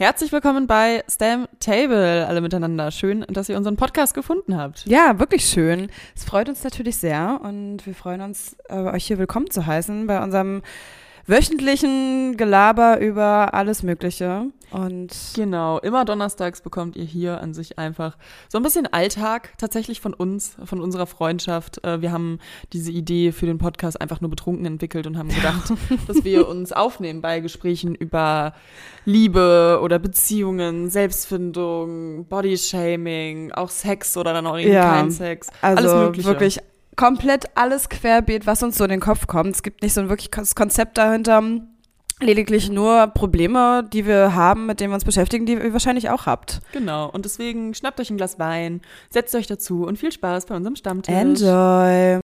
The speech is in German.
Herzlich willkommen bei Stam Table, alle miteinander. Schön, dass ihr unseren Podcast gefunden habt. Ja, wirklich schön. Es freut uns natürlich sehr und wir freuen uns, äh, euch hier willkommen zu heißen bei unserem wöchentlichen Gelaber über alles Mögliche. Und genau, immer donnerstags bekommt ihr hier an sich einfach so ein bisschen Alltag tatsächlich von uns, von unserer Freundschaft. Äh, wir haben diese Idee für den Podcast einfach nur betrunken entwickelt und haben gedacht, dass wir uns aufnehmen bei Gesprächen über Liebe oder Beziehungen, Selbstfindung, Bodyshaming, auch Sex oder dann auch irgendwie ja, kein Sex. Also alles Mögliche. wirklich komplett alles querbeet, was uns so in den Kopf kommt. Es gibt nicht so ein wirkliches Konzept dahinter. Lediglich nur Probleme, die wir haben, mit denen wir uns beschäftigen, die ihr wahrscheinlich auch habt. Genau. Und deswegen schnappt euch ein Glas Wein, setzt euch dazu und viel Spaß bei unserem Stammtisch. Enjoy.